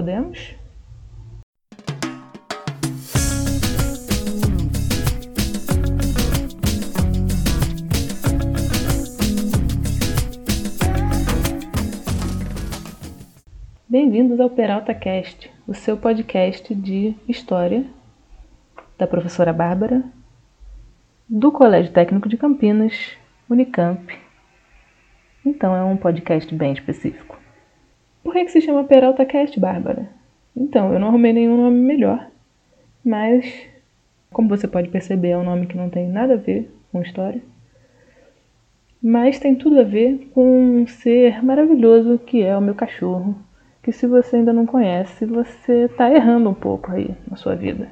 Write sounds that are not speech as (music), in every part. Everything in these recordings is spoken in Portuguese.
Podemos? Bem-vindos ao Peralta Cast, o seu podcast de história da professora Bárbara, do Colégio Técnico de Campinas, Unicamp. Então é um podcast bem específico. Por que, que se chama Peralta Cast, Bárbara? Então, eu não arrumei nenhum nome melhor, mas como você pode perceber, é um nome que não tem nada a ver com história, mas tem tudo a ver com um ser maravilhoso que é o meu cachorro que se você ainda não conhece, você está errando um pouco aí na sua vida.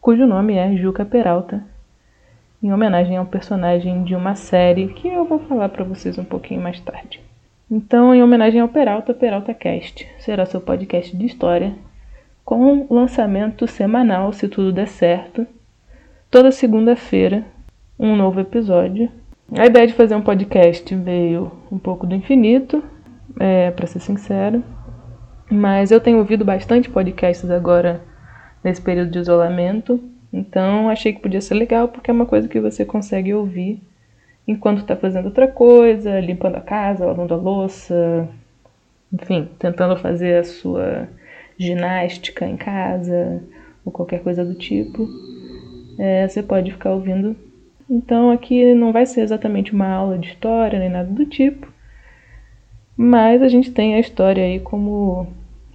Cujo nome é Juca Peralta, em homenagem a um personagem de uma série que eu vou falar para vocês um pouquinho mais tarde. Então, em homenagem ao Peralta, Peralta Cast será seu podcast de história, com lançamento semanal, se tudo der certo, toda segunda-feira, um novo episódio. A ideia de fazer um podcast veio um pouco do infinito, é, para ser sincero, mas eu tenho ouvido bastante podcasts agora nesse período de isolamento, então achei que podia ser legal porque é uma coisa que você consegue ouvir enquanto está fazendo outra coisa, limpando a casa, lavando a louça, enfim, tentando fazer a sua ginástica em casa ou qualquer coisa do tipo. É, você pode ficar ouvindo. Então aqui não vai ser exatamente uma aula de história nem nada do tipo, mas a gente tem a história aí como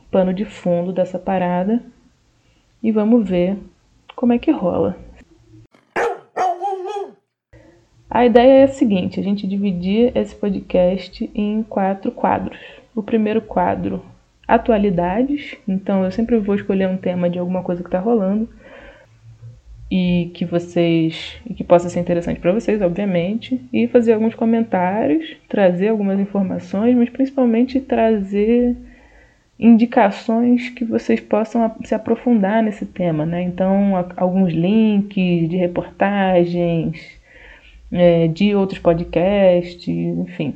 pano de fundo dessa parada e vamos ver como é que rola. A ideia é a seguinte: a gente dividir esse podcast em quatro quadros. O primeiro quadro, atualidades. Então eu sempre vou escolher um tema de alguma coisa que está rolando e que vocês e que possa ser interessante para vocês, obviamente, e fazer alguns comentários, trazer algumas informações, mas principalmente trazer indicações que vocês possam se aprofundar nesse tema, né? Então, alguns links de reportagens, é, de outros podcasts, enfim,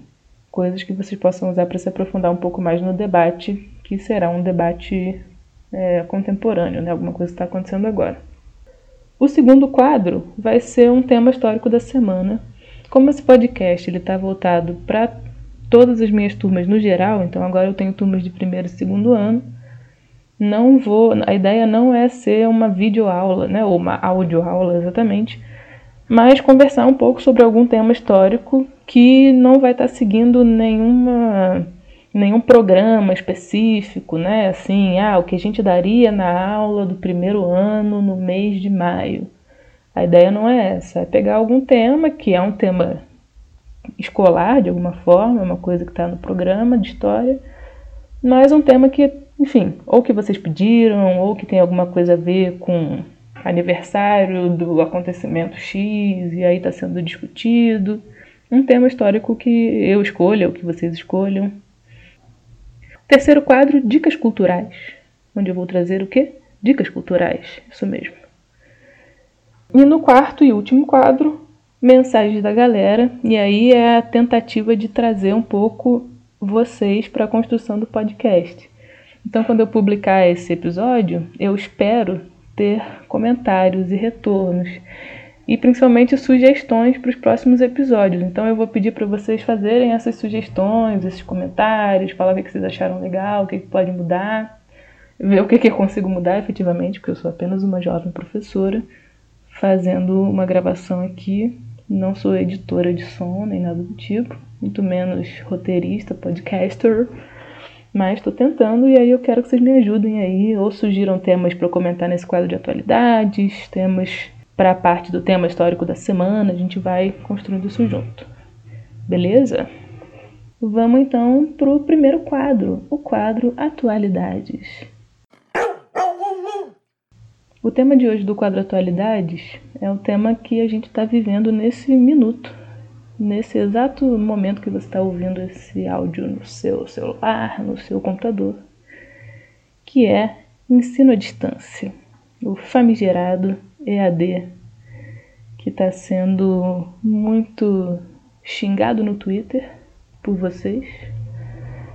coisas que vocês possam usar para se aprofundar um pouco mais no debate, que será um debate é, contemporâneo, né? Alguma coisa está acontecendo agora. O segundo quadro vai ser um tema histórico da semana. Como esse podcast ele está voltado para todas as minhas turmas no geral, então agora eu tenho turmas de primeiro e segundo ano. Não vou, a ideia não é ser uma videoaula, né, ou uma audioaula exatamente, mas conversar um pouco sobre algum tema histórico que não vai estar seguindo nenhuma nenhum programa específico, né? Assim, ah, o que a gente daria na aula do primeiro ano no mês de maio. A ideia não é essa, é pegar algum tema que é um tema escolar, de alguma forma, é uma coisa que está no programa de história, mas um tema que, enfim, ou que vocês pediram, ou que tem alguma coisa a ver com aniversário do acontecimento X e aí está sendo discutido. Um tema histórico que eu escolha, ou que vocês escolham. Terceiro quadro, dicas culturais, onde eu vou trazer o quê? Dicas culturais, isso mesmo. E no quarto e último quadro, mensagens da galera, e aí é a tentativa de trazer um pouco vocês para a construção do podcast. Então, quando eu publicar esse episódio, eu espero ter comentários e retornos. E principalmente sugestões para os próximos episódios. Então, eu vou pedir para vocês fazerem essas sugestões, esses comentários, falar o que vocês acharam legal, o que pode mudar, ver o que eu consigo mudar efetivamente, porque eu sou apenas uma jovem professora fazendo uma gravação aqui. Não sou editora de som nem nada do tipo, muito menos roteirista, podcaster, mas estou tentando e aí eu quero que vocês me ajudem aí, ou sugiram temas para comentar nesse quadro de atualidades, temas para a parte do tema histórico da semana, a gente vai construindo isso junto. Beleza? Vamos então para o primeiro quadro, o quadro Atualidades. O tema de hoje do quadro Atualidades é o tema que a gente está vivendo nesse minuto, nesse exato momento que você está ouvindo esse áudio no seu celular, no seu computador, que é ensino à distância, o famigerado EAD, que está sendo muito xingado no Twitter por vocês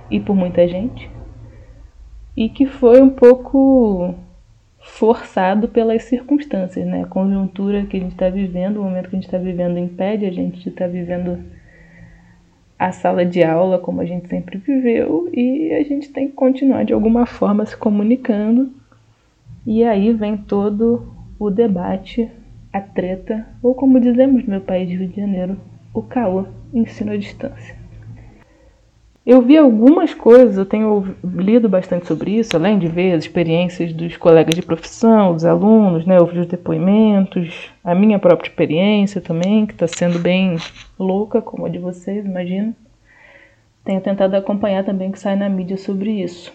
e por muita gente e que foi um pouco forçado pelas circunstâncias, né? A conjuntura que a gente está vivendo, o momento que a gente está vivendo impede a gente de estar tá vivendo a sala de aula como a gente sempre viveu e a gente tem que continuar de alguma forma se comunicando. E aí vem todo o debate, a treta, ou como dizemos no meu país, Rio de Janeiro, o caô, ensino à distância. Eu vi algumas coisas, eu tenho lido bastante sobre isso, além de ver as experiências dos colegas de profissão, dos alunos, né, ouvir os depoimentos, a minha própria experiência também, que está sendo bem louca, como a de vocês, imagino. Tenho tentado acompanhar também o que sai na mídia sobre isso.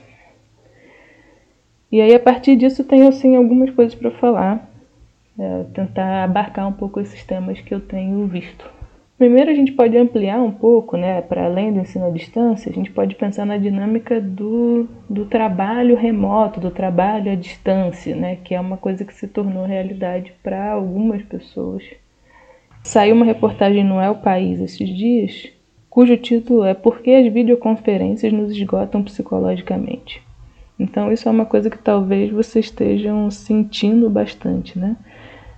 E aí, a partir disso, tenho assim algumas coisas para falar, é, tentar abarcar um pouco esses temas que eu tenho visto. Primeiro, a gente pode ampliar um pouco, né, para além do ensino à distância, a gente pode pensar na dinâmica do, do trabalho remoto, do trabalho à distância, né, que é uma coisa que se tornou realidade para algumas pessoas. Saiu uma reportagem no El País esses dias, cujo título é Por que as videoconferências nos esgotam psicologicamente? Então, isso é uma coisa que talvez vocês estejam sentindo bastante, né?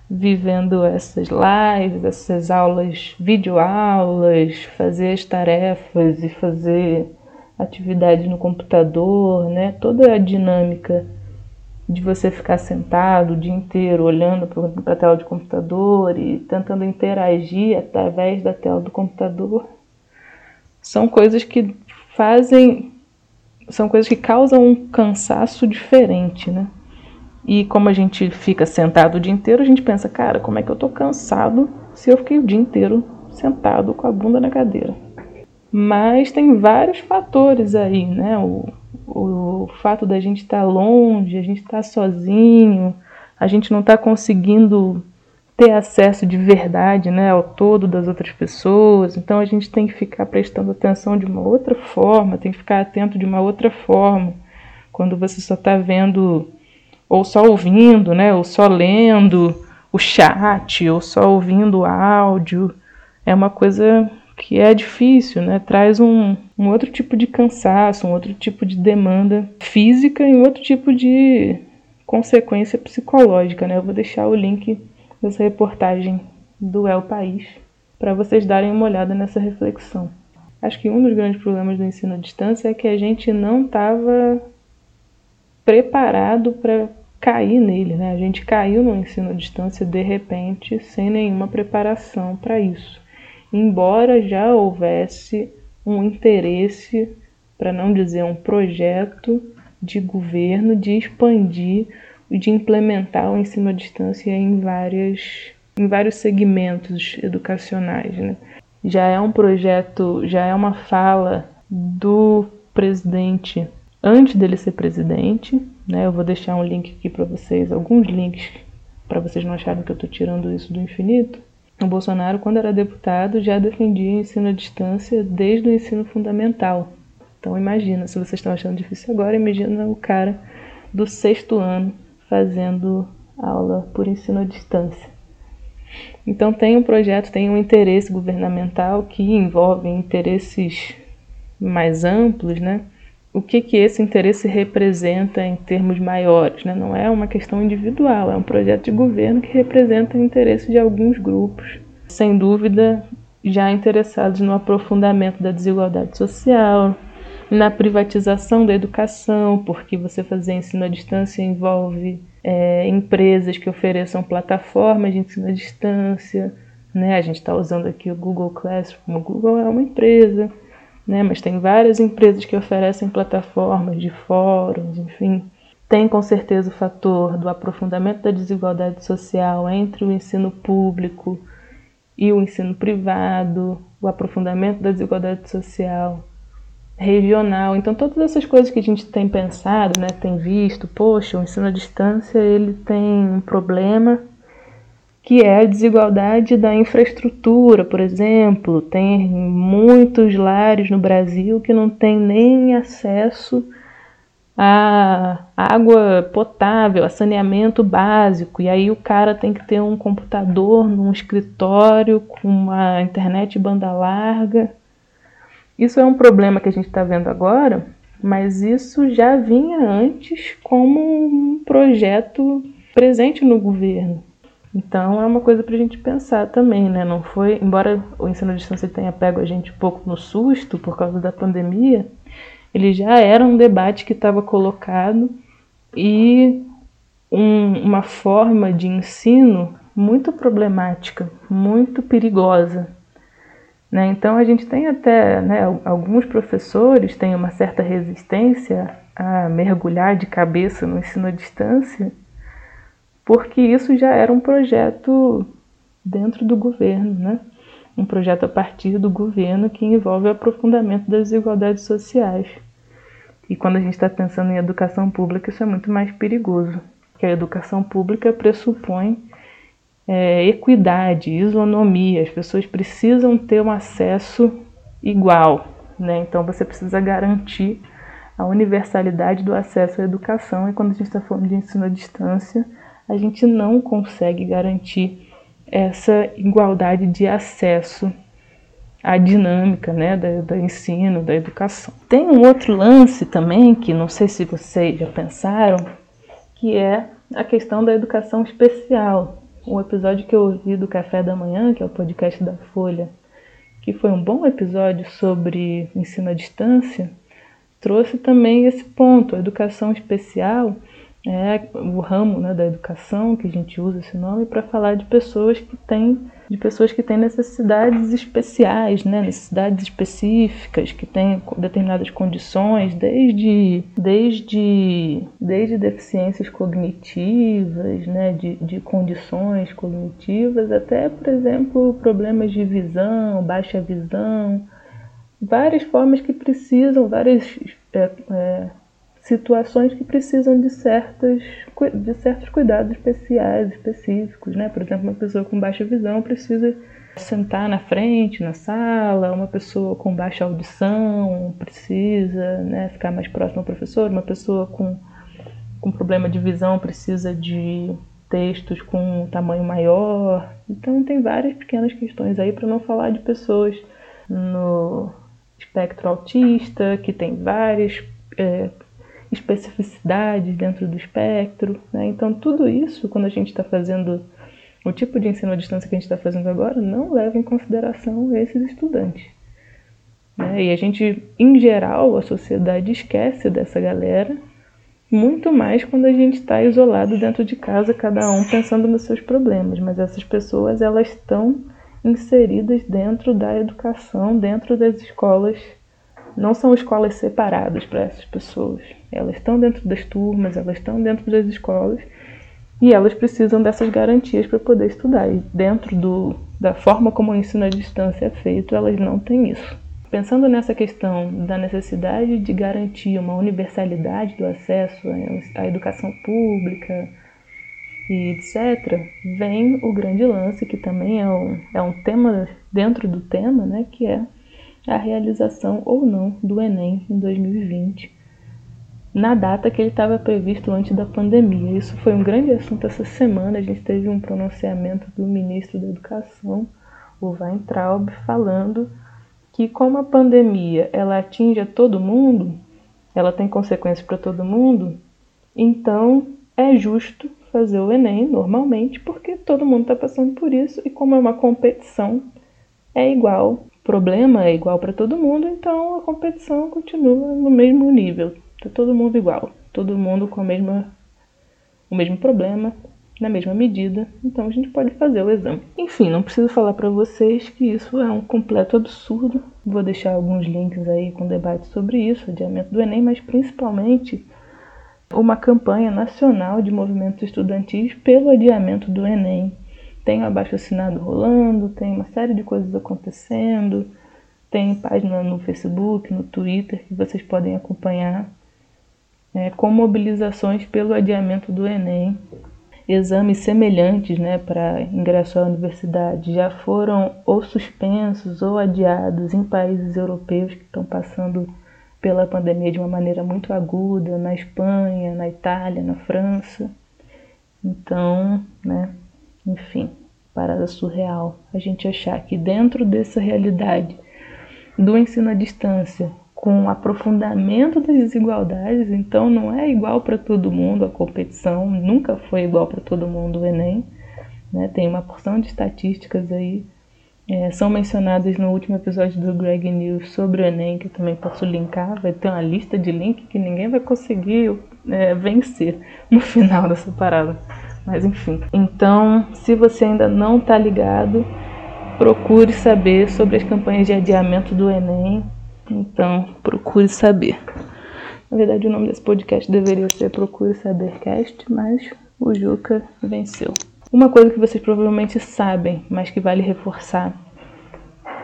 Vivendo essas lives, essas aulas, videoaulas, fazer as tarefas e fazer atividade no computador, né? Toda a dinâmica de você ficar sentado o dia inteiro olhando para a tela de computador e tentando interagir através da tela do computador são coisas que fazem são coisas que causam um cansaço diferente, né? E como a gente fica sentado o dia inteiro, a gente pensa, cara, como é que eu tô cansado se eu fiquei o dia inteiro sentado com a bunda na cadeira? Mas tem vários fatores aí, né? O, o, fato da gente estar tá longe, a gente estar tá sozinho, a gente não está conseguindo ter acesso de verdade né, ao todo das outras pessoas. Então a gente tem que ficar prestando atenção de uma outra forma, tem que ficar atento de uma outra forma. Quando você só está vendo ou só ouvindo, né, ou só lendo o chat, ou só ouvindo o áudio, é uma coisa que é difícil, né? Traz um, um outro tipo de cansaço, um outro tipo de demanda física e um outro tipo de consequência psicológica, né? Eu vou deixar o link dessa reportagem do El País para vocês darem uma olhada nessa reflexão. Acho que um dos grandes problemas do ensino à distância é que a gente não estava preparado para cair nele, né? A gente caiu no ensino à distância de repente, sem nenhuma preparação para isso. Embora já houvesse um interesse, para não dizer um projeto de governo de expandir e de implementar o ensino à distância em várias em vários segmentos educacionais, né? Já é um projeto, já é uma fala do presidente antes dele ser presidente, né? Eu vou deixar um link aqui para vocês, alguns links para vocês não acharem que eu estou tirando isso do infinito. O Bolsonaro, quando era deputado, já defendia ensino à distância desde o ensino fundamental. Então imagina, se vocês estão achando difícil agora, imagina o cara do sexto ano fazendo aula por ensino à distância. Então tem um projeto, tem um interesse governamental que envolve interesses mais amplos, né? O que, que esse interesse representa em termos maiores. Né? Não é uma questão individual, é um projeto de governo que representa o interesse de alguns grupos, sem dúvida já interessados no aprofundamento da desigualdade social, na privatização da educação, porque você fazer ensino à distância envolve é, empresas que ofereçam plataformas de ensino à distância. Né? A gente está usando aqui o Google Classroom. O Google é uma empresa né? Mas tem várias empresas que oferecem plataformas de fóruns, enfim. Tem com certeza o fator do aprofundamento da desigualdade social entre o ensino público e o ensino privado, o aprofundamento da desigualdade social regional. Então todas essas coisas que a gente tem pensado, né, tem visto, poxa, o ensino à distância ele tem um problema que é a desigualdade da infraestrutura, por exemplo. Tem muitos lares no Brasil que não têm nem acesso a água potável, a saneamento básico, e aí o cara tem que ter um computador num escritório com uma internet banda larga. Isso é um problema que a gente está vendo agora, mas isso já vinha antes como um projeto presente no governo. Então é uma coisa para a gente pensar também, né? Não foi, embora o ensino à distância tenha pego a gente um pouco no susto por causa da pandemia, ele já era um debate que estava colocado e um, uma forma de ensino muito problemática, muito perigosa. Né? Então a gente tem até, né, alguns professores têm uma certa resistência a mergulhar de cabeça no ensino à distância, porque isso já era um projeto dentro do governo, né? um projeto a partir do governo que envolve o aprofundamento das desigualdades sociais. E quando a gente está pensando em educação pública, isso é muito mais perigoso, porque a educação pública pressupõe é, equidade, isonomia, as pessoas precisam ter um acesso igual, né? então você precisa garantir a universalidade do acesso à educação, e quando a gente está falando de ensino à distância, a gente não consegue garantir essa igualdade de acesso à dinâmica né, do ensino, da educação. Tem um outro lance também, que não sei se vocês já pensaram, que é a questão da educação especial. O episódio que eu ouvi do Café da Manhã, que é o podcast da Folha, que foi um bom episódio sobre ensino à distância, trouxe também esse ponto. A educação especial é o ramo né, da educação que a gente usa esse nome para falar de pessoas que têm de pessoas que têm necessidades especiais, né, necessidades específicas, que têm determinadas condições, desde, desde, desde deficiências cognitivas, né, de, de condições cognitivas, até, por exemplo, problemas de visão, baixa visão, várias formas que precisam, várias é, é, situações que precisam de, certas, de certos cuidados especiais, específicos, né? Por exemplo, uma pessoa com baixa visão precisa sentar na frente, na sala, uma pessoa com baixa audição precisa né, ficar mais próximo ao professor, uma pessoa com, com problema de visão precisa de textos com um tamanho maior. Então tem várias pequenas questões aí para não falar de pessoas no espectro autista, que tem várias é, especificidades dentro do espectro. Né? Então, tudo isso, quando a gente está fazendo o tipo de ensino à distância que a gente está fazendo agora, não leva em consideração esses estudantes. Né? E a gente, em geral, a sociedade esquece dessa galera, muito mais quando a gente está isolado dentro de casa, cada um pensando nos seus problemas. Mas essas pessoas, elas estão inseridas dentro da educação, dentro das escolas não são escolas separadas para essas pessoas. Elas estão dentro das turmas, elas estão dentro das escolas e elas precisam dessas garantias para poder estudar. E dentro do, da forma como o ensino à distância é feito, elas não têm isso. Pensando nessa questão da necessidade de garantir uma universalidade do acesso à educação pública e etc., vem o grande lance, que também é um, é um tema dentro do tema, né, que é a realização ou não do Enem em 2020, na data que ele estava previsto antes da pandemia. Isso foi um grande assunto essa semana. A gente teve um pronunciamento do ministro da Educação, o Weintraub, falando que como a pandemia ela atinge a todo mundo, ela tem consequências para todo mundo, então é justo fazer o Enem normalmente, porque todo mundo está passando por isso e como é uma competição, é igual problema é igual para todo mundo, então a competição continua no mesmo nível. Tá todo mundo igual, todo mundo com a mesma, o mesmo problema, na mesma medida, então a gente pode fazer o exame. Enfim, não preciso falar para vocês que isso é um completo absurdo. Vou deixar alguns links aí com debate sobre isso, adiamento do Enem, mas principalmente uma campanha nacional de movimentos estudantis pelo adiamento do Enem tem o abaixo assinado rolando, tem uma série de coisas acontecendo, tem página no Facebook, no Twitter que vocês podem acompanhar é, com mobilizações pelo adiamento do Enem. Exames semelhantes né, para ingresso à universidade já foram ou suspensos ou adiados em países europeus que estão passando pela pandemia de uma maneira muito aguda, na Espanha, na Itália, na França. Então, né, enfim, parada surreal. A gente achar que dentro dessa realidade do ensino à distância, com aprofundamento das desigualdades, então não é igual para todo mundo a competição, nunca foi igual para todo mundo o Enem. Né? Tem uma porção de estatísticas aí, é, são mencionadas no último episódio do Greg News sobre o Enem, que eu também posso linkar, vai ter uma lista de link que ninguém vai conseguir é, vencer no (laughs) final dessa parada. Mas enfim. Então, se você ainda não está ligado, procure saber sobre as campanhas de adiamento do Enem. Então, procure saber. Na verdade, o nome desse podcast deveria ser Procure Saber Cast, mas o Juca venceu. Uma coisa que vocês provavelmente sabem, mas que vale reforçar,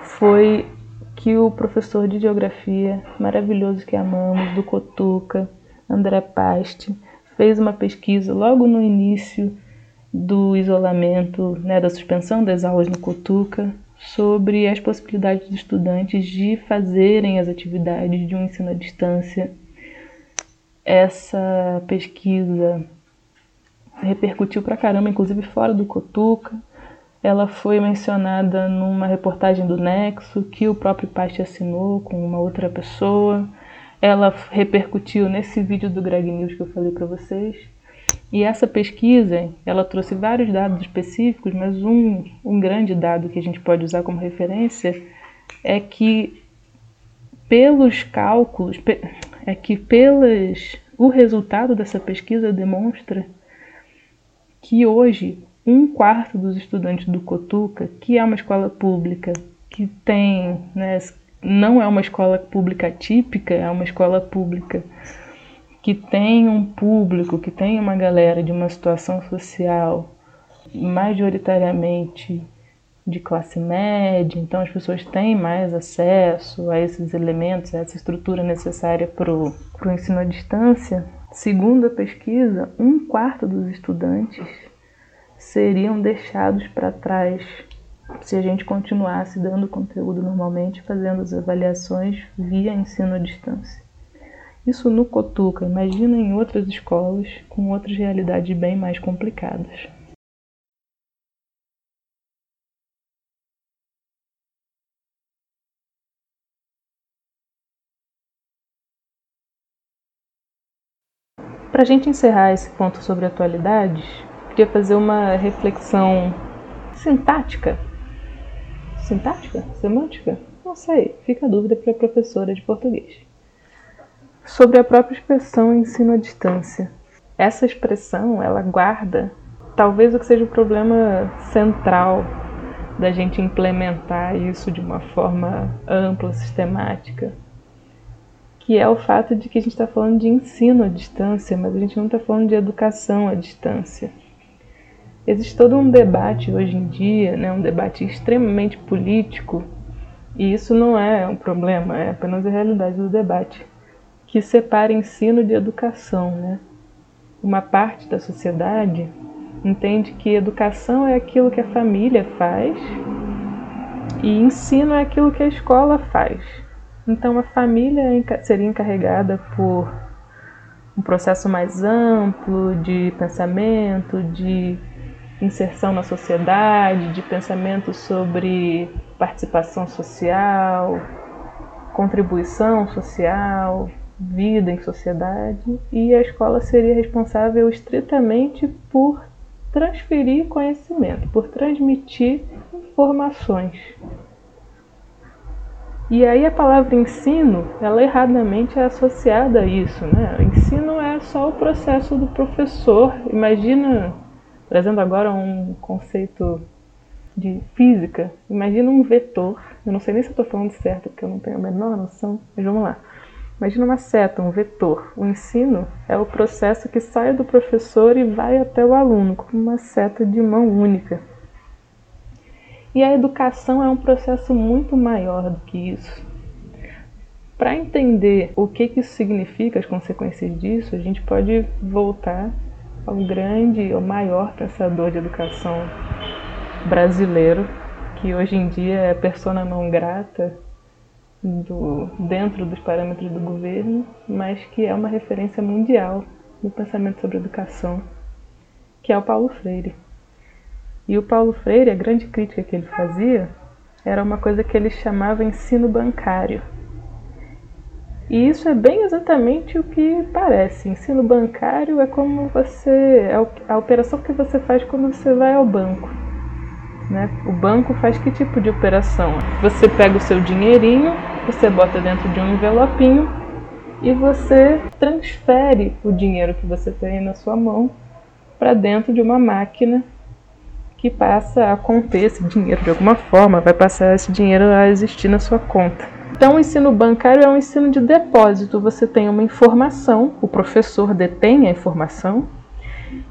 foi que o professor de geografia maravilhoso que amamos, do Cotuca, André Paste, fez uma pesquisa logo no início do isolamento, né, da suspensão das aulas no Cotuca, sobre as possibilidades dos estudantes de fazerem as atividades de um ensino à distância. Essa pesquisa repercutiu pra caramba, inclusive fora do Cotuca. Ela foi mencionada numa reportagem do Nexo que o próprio Paste assinou com uma outra pessoa ela repercutiu nesse vídeo do Greg News que eu falei para vocês. E essa pesquisa, ela trouxe vários dados específicos, mas um, um grande dado que a gente pode usar como referência é que pelos cálculos, é que pelas o resultado dessa pesquisa demonstra que hoje um quarto dos estudantes do Cotuca, que é uma escola pública, que tem né, não é uma escola pública típica, é uma escola pública que tem um público, que tem uma galera de uma situação social majoritariamente de classe média, então as pessoas têm mais acesso a esses elementos, a essa estrutura necessária para o ensino à distância. Segundo a pesquisa, um quarto dos estudantes seriam deixados para trás se a gente continuasse dando conteúdo normalmente, fazendo as avaliações via ensino à distância. Isso no Cotuca, imagina em outras escolas com outras realidades bem mais complicadas. Para a gente encerrar esse ponto sobre atualidades, queria fazer uma reflexão sintática Sintática? Semântica? Não sei, fica a dúvida para a professora de português. Sobre a própria expressão ensino à distância. Essa expressão, ela guarda talvez o que seja o problema central da gente implementar isso de uma forma ampla, sistemática, que é o fato de que a gente está falando de ensino à distância, mas a gente não está falando de educação à distância. Existe todo um debate hoje em dia, né, um debate extremamente político, e isso não é um problema, é apenas a realidade do debate, que separa ensino de educação. Né? Uma parte da sociedade entende que educação é aquilo que a família faz e ensino é aquilo que a escola faz. Então a família seria encarregada por um processo mais amplo de pensamento, de inserção na sociedade, de pensamento sobre participação social, contribuição social, vida em sociedade, e a escola seria responsável estritamente por transferir conhecimento, por transmitir informações. E aí a palavra ensino, ela erradamente é associada a isso, né? ensino é só o processo do professor. Imagina Trazendo agora um conceito de física, imagina um vetor. Eu não sei nem se estou falando certo, porque eu não tenho a menor noção, mas vamos lá. Imagina uma seta, um vetor. O ensino é o processo que sai do professor e vai até o aluno, como uma seta de mão única. E a educação é um processo muito maior do que isso. Para entender o que, que isso significa, as consequências disso, a gente pode voltar ao grande, o maior pensador de educação brasileiro, que hoje em dia é persona não grata do, dentro dos parâmetros do governo, mas que é uma referência mundial no pensamento sobre educação, que é o Paulo Freire. E o Paulo Freire, a grande crítica que ele fazia era uma coisa que ele chamava ensino bancário. E isso é bem exatamente o que parece. Ensino bancário é como você. é a operação que você faz quando você vai ao banco. Né? O banco faz que tipo de operação? Você pega o seu dinheirinho, você bota dentro de um envelopinho e você transfere o dinheiro que você tem na sua mão para dentro de uma máquina que passa a conter esse dinheiro de alguma forma, vai passar esse dinheiro a existir na sua conta. Então, o ensino bancário é um ensino de depósito. Você tem uma informação, o professor detém a informação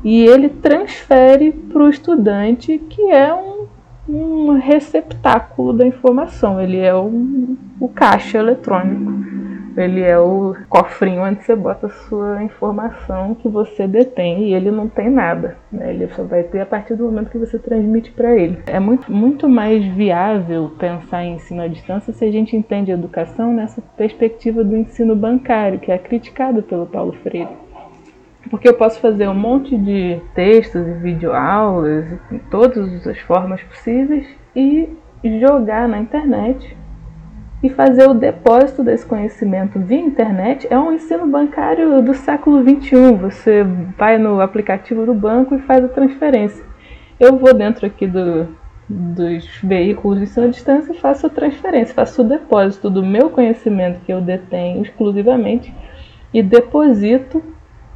e ele transfere para o estudante, que é um, um receptáculo da informação. Ele é o, o caixa eletrônico. Ele é o cofrinho onde você bota a sua informação que você detém e ele não tem nada. Né? Ele só vai ter a partir do momento que você transmite para ele. É muito, muito mais viável pensar em ensino à distância se a gente entende a educação nessa perspectiva do ensino bancário, que é criticado pelo Paulo Freire. Porque eu posso fazer um monte de textos e videoaulas, em todas as formas possíveis, e jogar na internet e fazer o depósito desse conhecimento via internet é um ensino bancário do século XXI. Você vai no aplicativo do banco e faz a transferência. Eu vou dentro aqui do, dos veículos de ensino à distância e faço a transferência, faço o depósito do meu conhecimento que eu detenho exclusivamente e deposito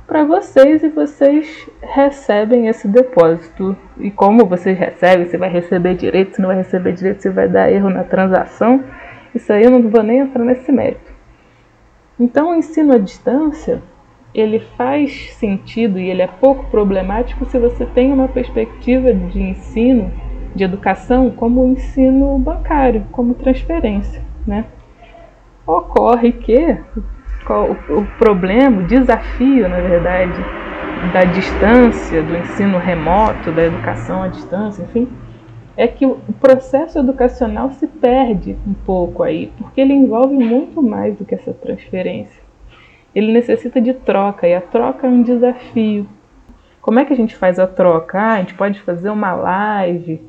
para vocês e vocês recebem esse depósito. E como vocês recebem, você vai receber direito, se não vai receber direito, se vai dar erro na transação isso aí eu não vou nem entrar nesse mérito. Então, o ensino à distância, ele faz sentido e ele é pouco problemático se você tem uma perspectiva de ensino, de educação, como ensino bancário, como transferência, né? Ocorre que o problema, o desafio, na verdade, da distância, do ensino remoto, da educação à distância, enfim, é que o processo educacional se perde um pouco aí, porque ele envolve muito mais do que essa transferência. Ele necessita de troca e a troca é um desafio. Como é que a gente faz a troca? Ah, a gente pode fazer uma live.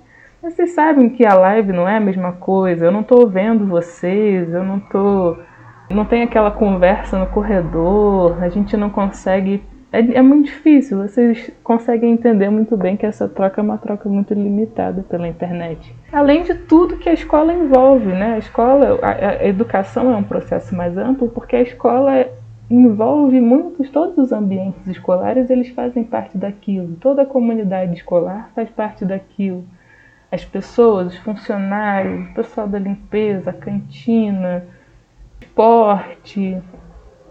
Vocês sabem que a live não é a mesma coisa. Eu não estou vendo vocês, eu não tô, não tem aquela conversa no corredor. A gente não consegue é, é, muito difícil. Vocês conseguem entender muito bem que essa troca é uma troca muito limitada pela internet. Além de tudo que a escola envolve, né? A escola, a, a educação é um processo mais amplo porque a escola envolve muitos, todos os ambientes escolares, eles fazem parte daquilo. Toda a comunidade escolar faz parte daquilo. As pessoas, os funcionários, o pessoal da limpeza, a cantina, esporte,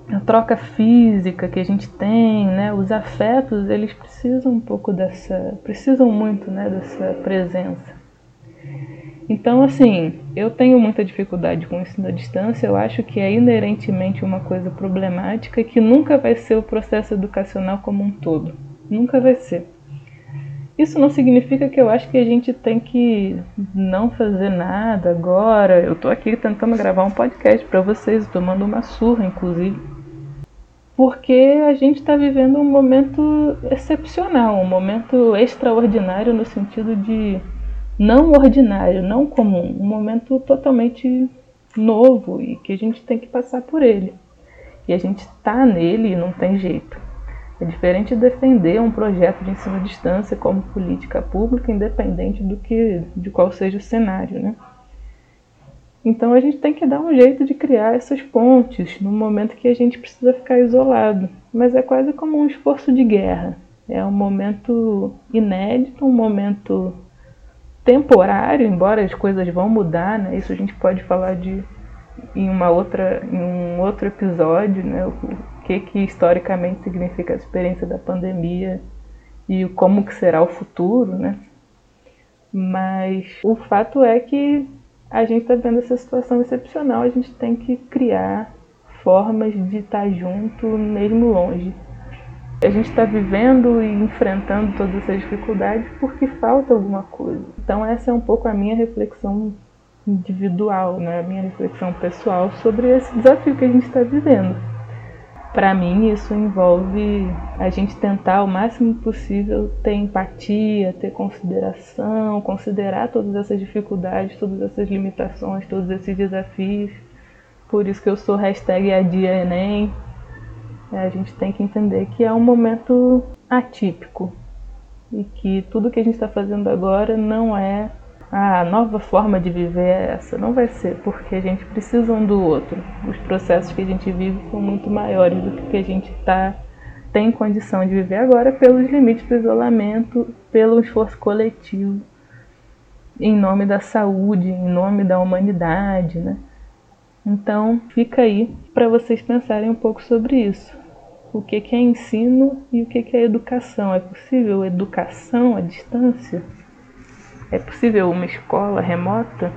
a troca física que a gente tem, né, os afetos, eles precisam um pouco dessa, precisam muito, né, dessa presença. Então, assim, eu tenho muita dificuldade com o ensino à distância, eu acho que é inerentemente uma coisa problemática que nunca vai ser o processo educacional como um todo. Nunca vai ser. Isso não significa que eu acho que a gente tem que não fazer nada agora. Eu estou aqui tentando gravar um podcast para vocês, tomando uma surra, inclusive porque a gente está vivendo um momento excepcional, um momento extraordinário no sentido de não ordinário, não comum, um momento totalmente novo e que a gente tem que passar por ele. E a gente está nele e não tem jeito. É diferente defender um projeto de ensino à distância como política pública, independente do que, de qual seja o cenário, né? Então a gente tem que dar um jeito de criar essas pontes no momento que a gente precisa ficar isolado. Mas é quase como um esforço de guerra. É um momento inédito, um momento temporário, embora as coisas vão mudar, né? Isso a gente pode falar de em uma outra em um outro episódio, né? O que que historicamente significa a experiência da pandemia e como que será o futuro, né? Mas o fato é que a gente está vendo essa situação excepcional, a gente tem que criar formas de estar junto, mesmo longe. A gente está vivendo e enfrentando todas essas dificuldades porque falta alguma coisa. Então essa é um pouco a minha reflexão individual, né? a minha reflexão pessoal sobre esse desafio que a gente está vivendo. Para mim, isso envolve a gente tentar o máximo possível ter empatia, ter consideração, considerar todas essas dificuldades, todas essas limitações, todos esses desafios, Por isso que eu sou hashtag Adia Enem. É, a gente tem que entender que é um momento atípico e que tudo que a gente está fazendo agora não é a nova forma de viver é essa. Não vai ser, porque a gente precisa um do outro. Os processos que a gente vive são muito maiores do que a gente tá, tem condição de viver agora pelos limites do isolamento, pelo esforço coletivo, em nome da saúde, em nome da humanidade, né? Então, fica aí para vocês pensarem um pouco sobre isso o que, que é ensino e o que, que é educação. É possível educação à distância? É possível uma escola remota?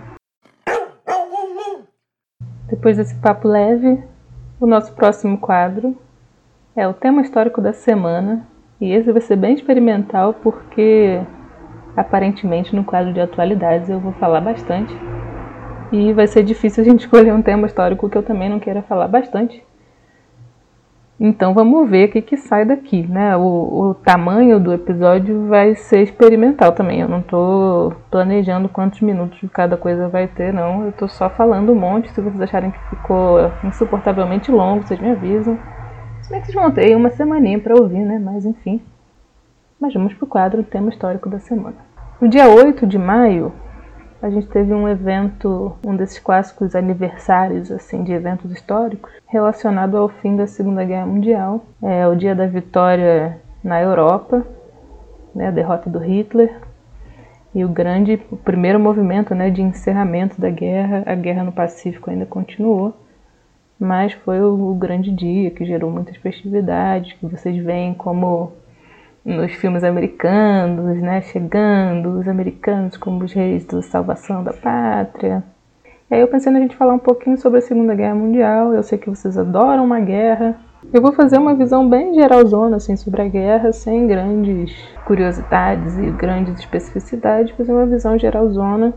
Depois desse papo leve, o nosso próximo quadro é o tema histórico da semana. E esse vai ser bem experimental porque aparentemente no quadro de atualidades eu vou falar bastante. E vai ser difícil a gente (laughs) escolher um tema histórico que eu também não queira falar bastante. Então vamos ver o que, que sai daqui, né? O, o, tamanho do episódio vai ser experimental também. Eu não estou planejando quantos minutos cada coisa vai ter, não. Eu estou só falando um monte. Se vocês acharem que ficou insuportavelmente longo, vocês me avisam. Se bem que vocês vão ter uma semaninha para ouvir, né? Mas enfim. Mas vamos pro quadro Tema Histórico da Semana. No dia 8 de maio, a gente teve um evento, um desses clássicos aniversários assim de eventos históricos, relacionado ao fim da Segunda Guerra Mundial. É o dia da vitória na Europa, né, a derrota do Hitler e o grande, o primeiro movimento, né, de encerramento da guerra. A guerra no Pacífico ainda continuou, mas foi o, o grande dia que gerou muitas festividades que vocês veem como nos filmes americanos, né, chegando os americanos como os reis da salvação da pátria. E aí eu pensei na gente falar um pouquinho sobre a Segunda Guerra Mundial. Eu sei que vocês adoram uma guerra. Eu vou fazer uma visão bem geralzona assim sobre a guerra, sem grandes curiosidades e grandes especificidades, fazer uma visão geralzona.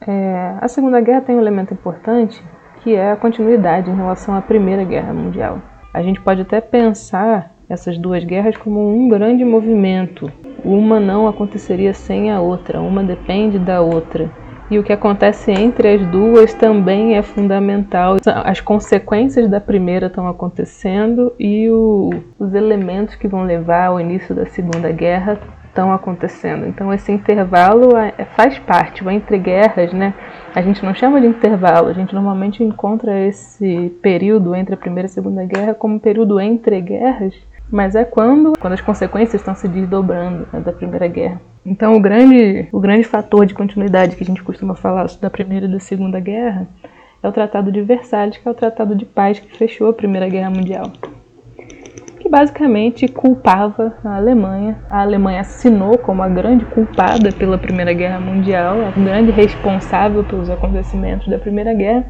É, a Segunda Guerra tem um elemento importante que é a continuidade em relação à Primeira Guerra Mundial. A gente pode até pensar essas duas guerras como um grande movimento. Uma não aconteceria sem a outra, uma depende da outra. E o que acontece entre as duas também é fundamental. As consequências da primeira estão acontecendo e o, os elementos que vão levar ao início da Segunda Guerra estão acontecendo. Então esse intervalo é, é, faz parte. O entre guerras, né? A gente não chama de intervalo. A gente normalmente encontra esse período entre a Primeira e a Segunda Guerra como período entre guerras mas é quando, quando as consequências estão se desdobrando né, da Primeira Guerra. Então, o grande, o grande fator de continuidade que a gente costuma falar da Primeira e da Segunda Guerra é o Tratado de Versalhes, que é o tratado de paz que fechou a Primeira Guerra Mundial. Que basicamente culpava a Alemanha. A Alemanha assinou como a grande culpada pela Primeira Guerra Mundial, a grande responsável pelos acontecimentos da Primeira Guerra,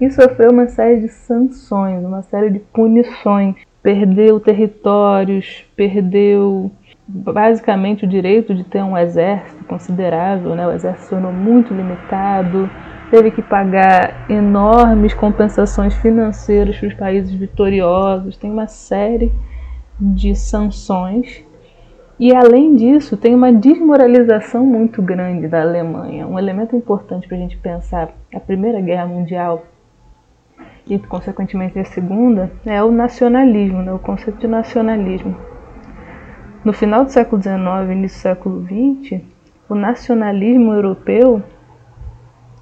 e sofreu uma série de sanções, uma série de punições perdeu territórios, perdeu basicamente o direito de ter um exército considerável, né? o exército se tornou muito limitado, teve que pagar enormes compensações financeiras para os países vitoriosos, tem uma série de sanções. E além disso, tem uma desmoralização muito grande da Alemanha. Um elemento importante para a gente pensar a Primeira Guerra Mundial e consequentemente a segunda, é o nacionalismo, né, o conceito de nacionalismo. No final do século XIX e início do século XX, o nacionalismo europeu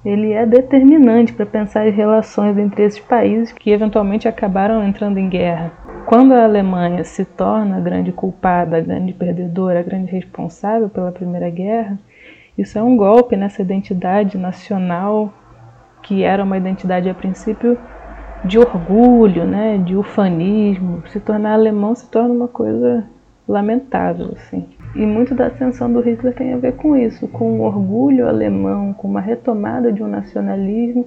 ele é determinante para pensar as relações entre esses países que eventualmente acabaram entrando em guerra. Quando a Alemanha se torna a grande culpada, a grande perdedora, a grande responsável pela Primeira Guerra, isso é um golpe nessa identidade nacional que era uma identidade a princípio de orgulho, né, de ufanismo. Se tornar alemão se torna uma coisa lamentável, assim. E muito da ascensão do Hitler tem a ver com isso, com o orgulho alemão, com uma retomada de um nacionalismo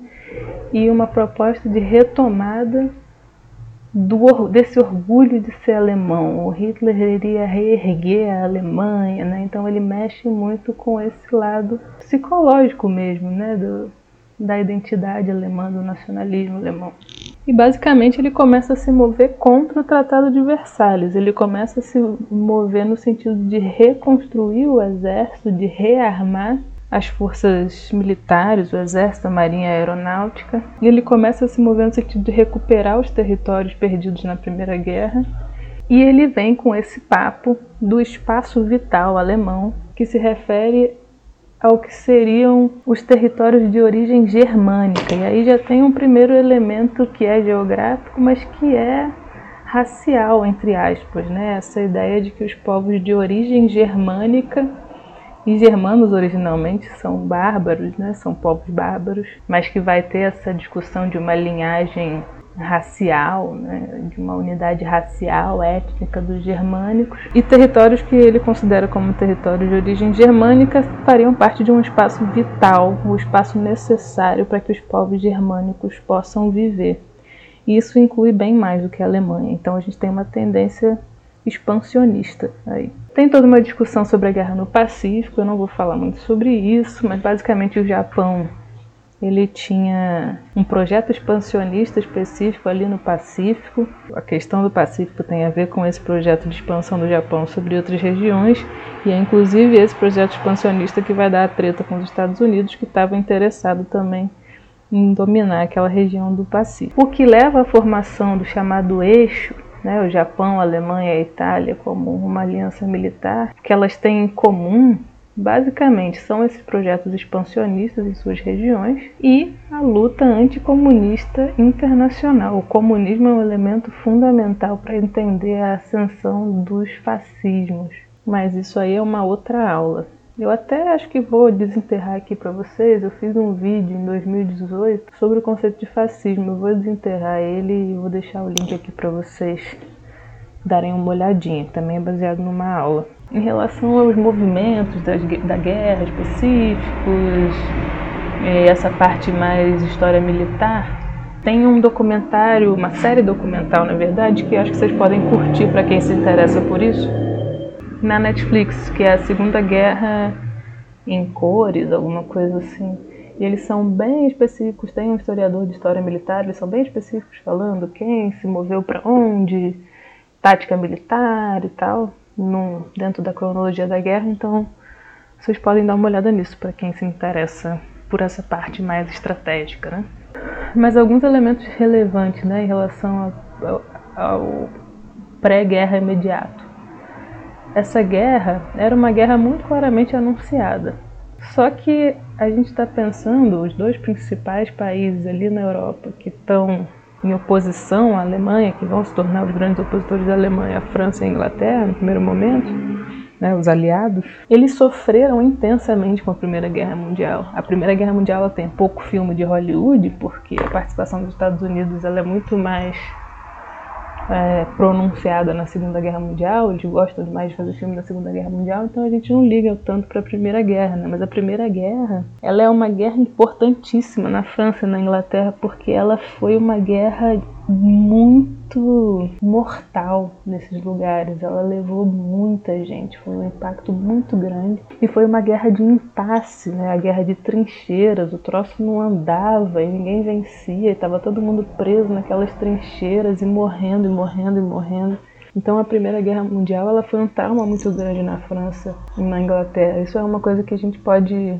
e uma proposta de retomada do, desse orgulho de ser alemão. O Hitler iria reerguer a Alemanha, né? então ele mexe muito com esse lado psicológico mesmo, né? Do, da identidade alemã, do nacionalismo alemão. E basicamente ele começa a se mover contra o Tratado de Versalhes. Ele começa a se mover no sentido de reconstruir o exército, de rearmar as forças militares, o exército, a marinha a aeronáutica, e ele começa a se mover no sentido de recuperar os territórios perdidos na Primeira Guerra. E ele vem com esse papo do espaço vital alemão, que se refere ao que seriam os territórios de origem germânica. E aí já tem um primeiro elemento que é geográfico, mas que é racial, entre aspas, né? Essa ideia de que os povos de origem germânica e germanos originalmente são bárbaros, né? São povos bárbaros, mas que vai ter essa discussão de uma linhagem racial, né, de uma unidade racial, étnica dos germânicos, e territórios que ele considera como territórios de origem germânica fariam parte de um espaço vital, o um espaço necessário para que os povos germânicos possam viver. E isso inclui bem mais do que a Alemanha. Então a gente tem uma tendência expansionista aí. Tem toda uma discussão sobre a guerra no Pacífico, eu não vou falar muito sobre isso, mas basicamente o Japão ele tinha um projeto expansionista específico ali no Pacífico. A questão do Pacífico tem a ver com esse projeto de expansão do Japão sobre outras regiões, e é inclusive esse projeto expansionista que vai dar a treta com os Estados Unidos, que estava interessado também em dominar aquela região do Pacífico. O que leva à formação do chamado eixo né, o Japão, a Alemanha e a Itália como uma aliança militar, que elas têm em comum Basicamente, são esses projetos expansionistas em suas regiões e a luta anticomunista internacional. O comunismo é um elemento fundamental para entender a ascensão dos fascismos, mas isso aí é uma outra aula. Eu até acho que vou desenterrar aqui para vocês. Eu fiz um vídeo em 2018 sobre o conceito de fascismo. Eu vou desenterrar ele e vou deixar o link aqui para vocês darem uma olhadinha. Também é baseado numa aula em relação aos movimentos das, da guerra específicos, essa parte mais história militar, tem um documentário, uma série documental, na verdade, que acho que vocês podem curtir para quem se interessa por isso, na Netflix, que é a Segunda Guerra em cores, alguma coisa assim. E eles são bem específicos, tem um historiador de história militar, eles são bem específicos falando quem se moveu para onde, tática militar e tal dentro da cronologia da guerra, então vocês podem dar uma olhada nisso para quem se interessa por essa parte mais estratégica. Né? Mas alguns elementos relevantes né, em relação ao, ao pré-guerra imediato. Essa guerra era uma guerra muito claramente anunciada. Só que a gente está pensando, os dois principais países ali na Europa que estão em oposição à Alemanha, que vão se tornar os grandes opositores da Alemanha, a França e a Inglaterra, no primeiro momento, né, os aliados, eles sofreram intensamente com a Primeira Guerra Mundial. A Primeira Guerra Mundial tem pouco filme de Hollywood, porque a participação dos Estados Unidos é muito mais é, pronunciada na Segunda Guerra Mundial, eles gostam demais de fazer filme na Segunda Guerra Mundial, então a gente não liga tanto para a Primeira Guerra, né? Mas a Primeira Guerra, ela é uma guerra importantíssima na França e na Inglaterra, porque ela foi uma guerra muito mortal nesses lugares. Ela levou muita gente, foi um impacto muito grande. E foi uma guerra de impasse, né? A guerra de trincheiras. O troço não andava e ninguém vencia, estava todo mundo preso naquelas trincheiras e morrendo e morrendo e morrendo. Então a Primeira Guerra Mundial ela foi um trauma muito grande na França e na Inglaterra. Isso é uma coisa que a gente pode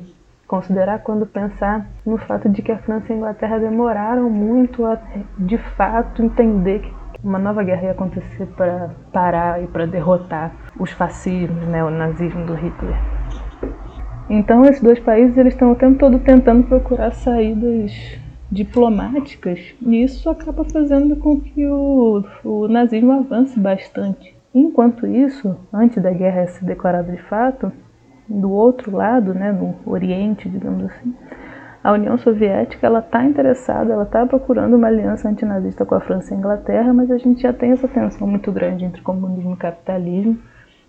considerar quando pensar no fato de que a França e a Inglaterra demoraram muito a, de fato, entender que uma nova guerra ia acontecer para parar e para derrotar os fascismos, né, o nazismo do Hitler. Então, esses dois países eles estão o tempo todo tentando procurar saídas diplomáticas e isso acaba fazendo com que o, o nazismo avance bastante. Enquanto isso, antes da guerra ser declarada de fato, do outro lado, né, no Oriente, digamos assim, a União Soviética ela está interessada, ela está procurando uma aliança antinazista com a França e a Inglaterra, mas a gente já tem essa tensão muito grande entre comunismo e capitalismo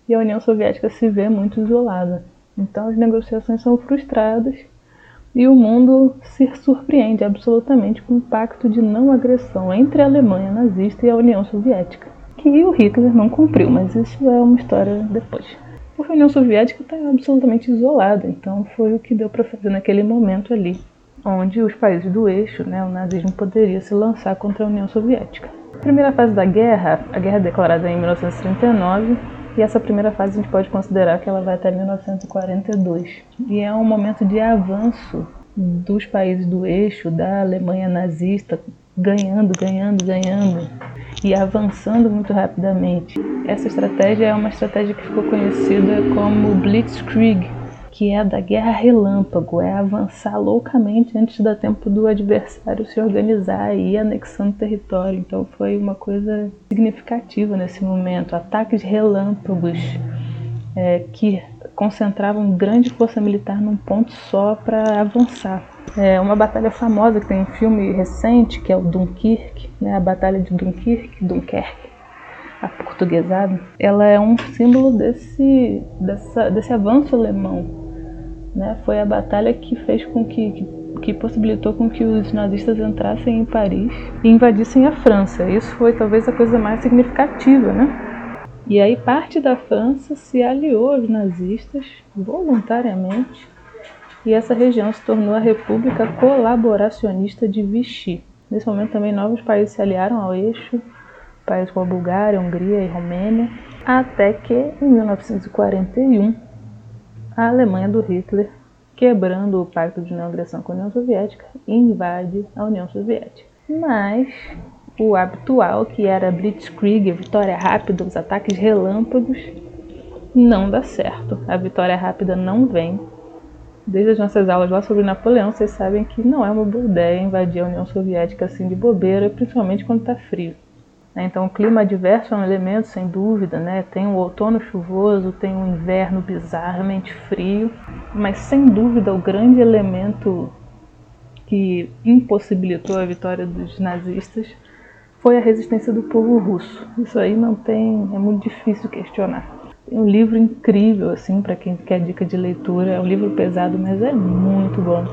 e a União Soviética se vê muito isolada. Então as negociações são frustradas e o mundo se surpreende absolutamente com o pacto de não agressão entre a Alemanha nazista e a União Soviética, que o Hitler não cumpriu, mas isso é uma história depois porque a União Soviética está absolutamente isolada, então foi o que deu para fazer naquele momento ali, onde os países do eixo, né, o nazismo poderia se lançar contra a União Soviética. A primeira fase da guerra, a guerra declarada em 1939, E essa primeira fase a gente pode considerar que ela vai até 1942. E é um momento de avanço dos países do eixo, da Alemanha nazista, ganhando, ganhando, ganhando e avançando muito rapidamente. Essa estratégia é uma estratégia que ficou conhecida como Blitzkrieg, que é da guerra relâmpago, é avançar loucamente antes da tempo do adversário se organizar e ir anexando território. Então foi uma coisa significativa nesse momento. Ataques relâmpagos é, que concentravam grande força militar num ponto só para avançar. É uma batalha famosa que tem um filme recente, que é o Dunkirk, né, a Batalha de Dunkirk, Dunkerque, a portuguesada. Ela é um símbolo desse, dessa, desse avanço alemão. Né? Foi a batalha que fez com que, que, que possibilitou com que os nazistas entrassem em Paris e invadissem a França. Isso foi talvez a coisa mais significativa, né? E aí parte da França se aliou aos nazistas voluntariamente e essa região se tornou a República Colaboracionista de Vichy. Nesse momento também novos países se aliaram ao eixo, países como a Bulgária, Hungria e Romênia, até que em 1941 a Alemanha do Hitler, quebrando o pacto de não agressão com a União Soviética, invade a União Soviética. Mas o habitual, que era Blitzkrieg, vitória rápida, os ataques relâmpagos, não dá certo. A vitória rápida não vem. Desde as nossas aulas lá sobre Napoleão, vocês sabem que não é uma boa ideia invadir a União Soviética assim de bobeira, principalmente quando está frio. Né? Então, o clima adverso é um elemento, sem dúvida, né? Tem o outono chuvoso, tem o inverno bizarramente frio, mas sem dúvida o grande elemento que impossibilitou a vitória dos nazistas foi a resistência do povo russo. Isso aí não tem, é muito difícil questionar. Um livro incrível assim para quem quer dica de leitura, é um livro pesado, mas é muito bom.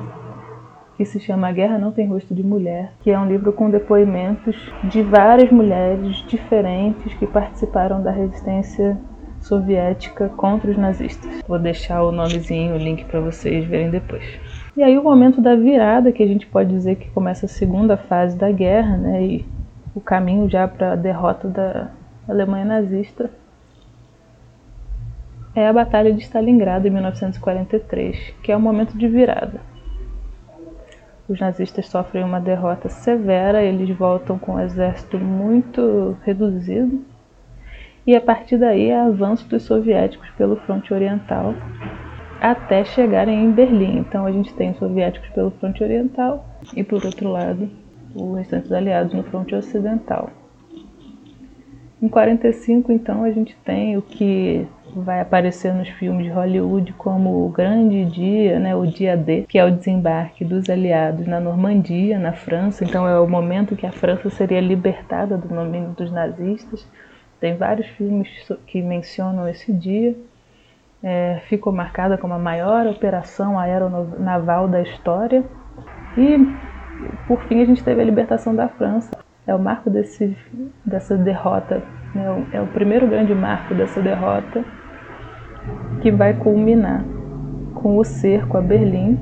Que se chama A Guerra Não Tem Rosto de Mulher, que é um livro com depoimentos de várias mulheres diferentes que participaram da resistência soviética contra os nazistas. Vou deixar o nomezinho, o link para vocês verem depois. E aí o momento da virada, que a gente pode dizer que começa a segunda fase da guerra, né? E o caminho já para a derrota da Alemanha nazista é a Batalha de Stalingrado em 1943, que é o momento de virada. Os nazistas sofrem uma derrota severa, eles voltam com um exército muito reduzido, e a partir daí é avanço dos soviéticos pelo fronte oriental até chegarem em Berlim. Então a gente tem os soviéticos pelo fronte oriental e por outro lado o restante dos aliados no fronte ocidental. Em 45, então, a gente tem o que vai aparecer nos filmes de Hollywood como o grande dia, né, o dia D, que é o desembarque dos aliados na Normandia, na França. Então é o momento que a França seria libertada do domínio dos nazistas. Tem vários filmes que mencionam esse dia. É, ficou marcada como a maior operação aeronaval da história. E por fim, a gente teve a libertação da França. É o marco desse, dessa derrota, né? é o primeiro grande marco dessa derrota que vai culminar com o cerco a Berlim,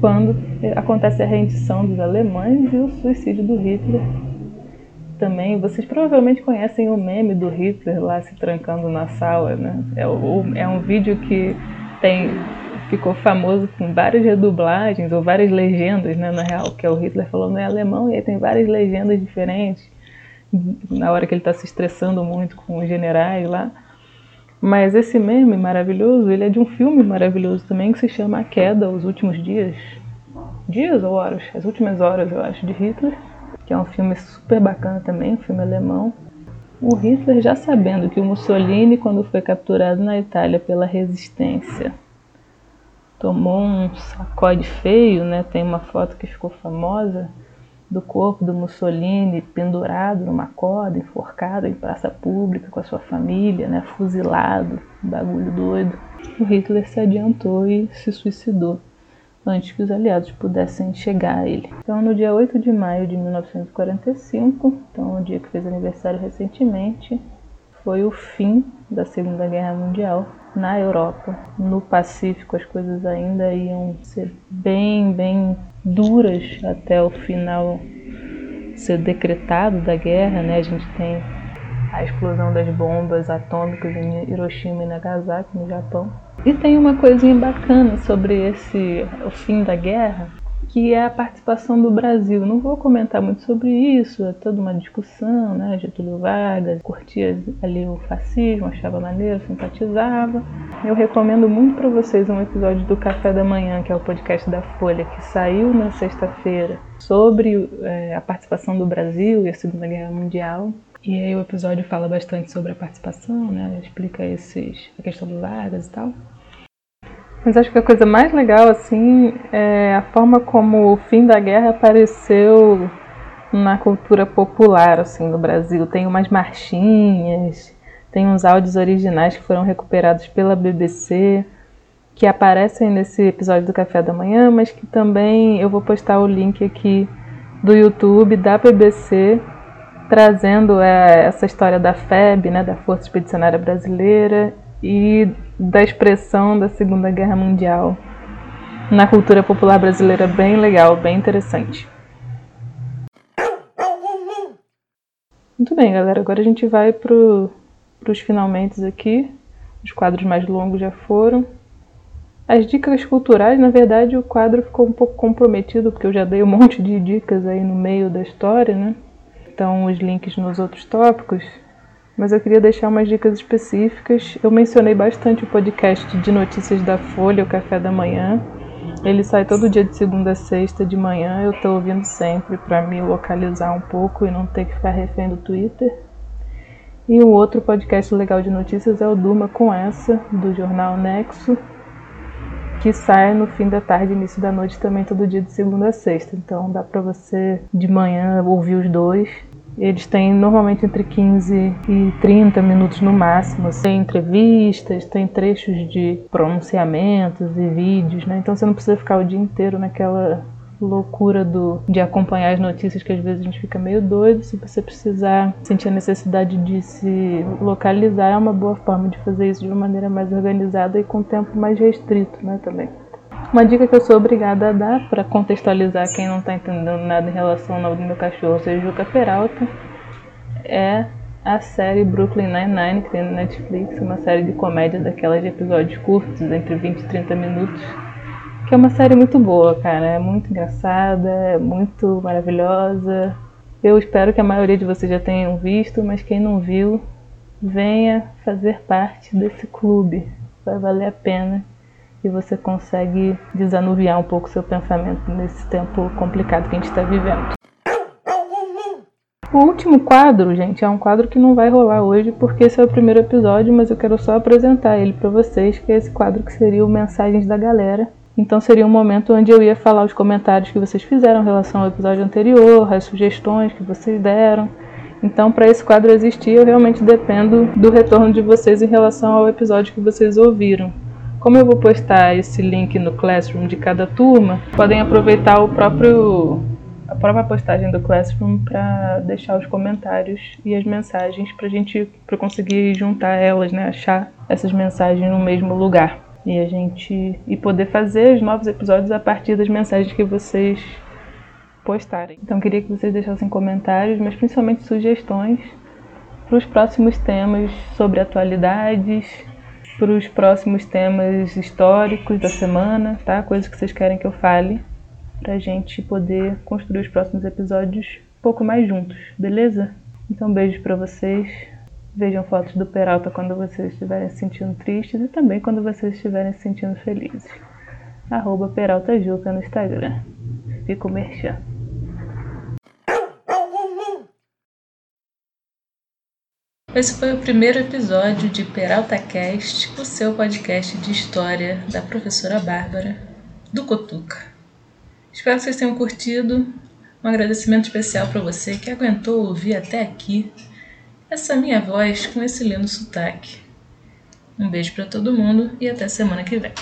quando acontece a rendição dos alemães e o suicídio do Hitler. Também, vocês provavelmente conhecem o meme do Hitler lá se trancando na sala, né? É, o, é um vídeo que tem ficou famoso com várias redublagens ou várias legendas, né, na real, que é o Hitler falando em alemão e aí tem várias legendas diferentes na hora que ele está se estressando muito com os generais lá. Mas esse meme maravilhoso, ele é de um filme maravilhoso também que se chama A Queda, Os Últimos Dias. Dias ou horas? As Últimas Horas, eu acho, de Hitler. Que é um filme super bacana também, um filme alemão. O Hitler já sabendo que o Mussolini, quando foi capturado na Itália pela resistência, tomou um sacode feio, né? Tem uma foto que ficou famosa do corpo do Mussolini pendurado numa corda, enforcado em praça pública com a sua família, né? Fuzilado, bagulho doido. O Hitler se adiantou e se suicidou antes que os aliados pudessem chegar a ele. Então, no dia 8 de maio de 1945, então o dia que fez aniversário recentemente, foi o fim da Segunda Guerra Mundial na Europa. No Pacífico as coisas ainda iam ser bem, bem duras até o final ser decretado da guerra, né? A gente tem a explosão das bombas atômicas em Hiroshima e Nagasaki, no Japão. E tem uma coisinha bacana sobre esse o fim da guerra, que é a participação do Brasil. Não vou comentar muito sobre isso, é toda uma discussão, né? Getúlio Vargas curtia ali o fascismo, achava maneiro, simpatizava. Eu recomendo muito para vocês um episódio do Café da Manhã, que é o podcast da Folha, que saiu na sexta-feira, sobre é, a participação do Brasil e a Segunda Guerra Mundial. E aí o episódio fala bastante sobre a participação, né? Explica esses, a questão do Vargas e tal. Mas acho que a coisa mais legal, assim, é a forma como o fim da guerra apareceu na cultura popular, assim, no Brasil. Tem umas marchinhas, tem uns áudios originais que foram recuperados pela BBC, que aparecem nesse episódio do Café da Manhã, mas que também eu vou postar o link aqui do YouTube da BBC, trazendo é, essa história da FEB, né, da Força Expedicionária Brasileira, e da expressão da Segunda Guerra Mundial na cultura popular brasileira bem legal, bem interessante. Muito bem, galera. Agora a gente vai para os finalmente aqui. Os quadros mais longos já foram. As dicas culturais, na verdade, o quadro ficou um pouco comprometido, porque eu já dei um (laughs) monte de dicas aí no meio da história, né? Então, os links nos outros tópicos mas eu queria deixar umas dicas específicas. Eu mencionei bastante o podcast de notícias da Folha, o Café da Manhã. Ele sai todo dia de segunda a sexta de manhã. Eu estou ouvindo sempre para me localizar um pouco e não ter que ficar refém do Twitter. E um outro podcast legal de notícias é o Duma com essa, do jornal Nexo, que sai no fim da tarde, início da noite também todo dia de segunda a sexta. Então dá para você de manhã ouvir os dois eles têm normalmente entre 15 e 30 minutos no máximo. Tem entrevistas, tem trechos de pronunciamentos e vídeos, né? Então você não precisa ficar o dia inteiro naquela loucura do, de acompanhar as notícias que às vezes a gente fica meio doido. Se você precisar sentir a necessidade de se localizar, é uma boa forma de fazer isso de uma maneira mais organizada e com tempo mais restrito, né? Também. Uma dica que eu sou obrigada a dar para contextualizar quem não está entendendo nada em relação ao nome do meu cachorro, seja, Juca Peralta, é a série Brooklyn Nine-Nine, que tem no Netflix, uma série de comédia daquelas de episódios curtos, entre 20 e 30 minutos, que é uma série muito boa, cara. É muito engraçada, é muito maravilhosa. Eu espero que a maioria de vocês já tenham visto, mas quem não viu, venha fazer parte desse clube. Vai valer a pena e você consegue desanuviar um pouco seu pensamento nesse tempo complicado que a gente está vivendo. O último quadro, gente, é um quadro que não vai rolar hoje porque esse é o primeiro episódio, mas eu quero só apresentar ele para vocês, que é esse quadro que seria o Mensagens da Galera. Então seria um momento onde eu ia falar os comentários que vocês fizeram em relação ao episódio anterior, as sugestões que vocês deram. Então, para esse quadro existir, eu realmente dependo do retorno de vocês em relação ao episódio que vocês ouviram. Como eu vou postar esse link no Classroom de cada turma, podem aproveitar o próprio a própria postagem do Classroom para deixar os comentários e as mensagens para gente para conseguir juntar elas, né, achar essas mensagens no mesmo lugar e a gente e poder fazer os novos episódios a partir das mensagens que vocês postarem. Então queria que vocês deixassem comentários, mas principalmente sugestões para os próximos temas sobre atualidades, para os próximos temas históricos da semana, tá? Coisas que vocês querem que eu fale, para a gente poder construir os próximos episódios um pouco mais juntos, beleza? Então, beijo para vocês. Vejam fotos do Peralta quando vocês estiverem se sentindo tristes e também quando vocês estiverem se sentindo felizes. Arroba Peralta Juca no Instagram. Fico merchan. Esse foi o primeiro episódio de Peralta Cast, o seu podcast de história da professora Bárbara do Cotuca. Espero que vocês tenham curtido. Um agradecimento especial para você que aguentou ouvir até aqui essa minha voz com esse lindo sotaque. Um beijo para todo mundo e até semana que vem.